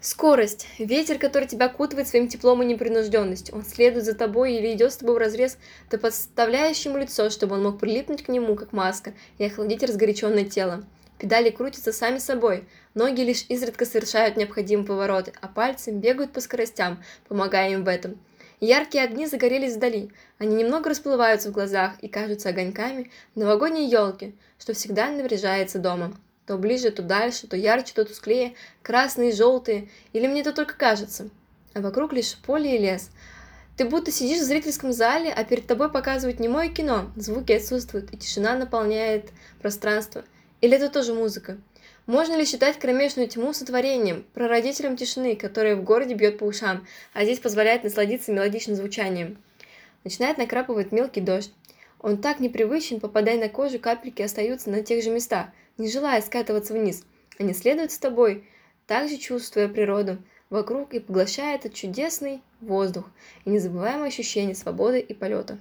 Скорость. Ветер, который тебя окутывает своим теплом и непринужденностью. Он следует за тобой или идет с тобой в разрез, ты подставляешь ему лицо, чтобы он мог прилипнуть к нему, как маска, и охладить разгоряченное тело. Педали крутятся сами собой, ноги лишь изредка совершают необходимые повороты, а пальцы бегают по скоростям, помогая им в этом. Яркие огни загорелись вдали, они немного расплываются в глазах и кажутся огоньками новогодней елки, что всегда наряжается дома. То ближе, то дальше, то ярче, то тусклее, красные, желтые, или мне это только кажется. А вокруг лишь поле и лес. Ты будто сидишь в зрительском зале, а перед тобой показывают немое кино, звуки отсутствуют, и тишина наполняет пространство. Или это тоже музыка? Можно ли считать кромешную тьму сотворением, прародителем тишины, которая в городе бьет по ушам, а здесь позволяет насладиться мелодичным звучанием? Начинает накрапывать мелкий дождь. Он так непривычен, попадая на кожу, капельки остаются на тех же местах, не желая скатываться вниз. Они следуют с тобой, также чувствуя природу вокруг и поглощая этот чудесный воздух и незабываемое ощущение свободы и полета.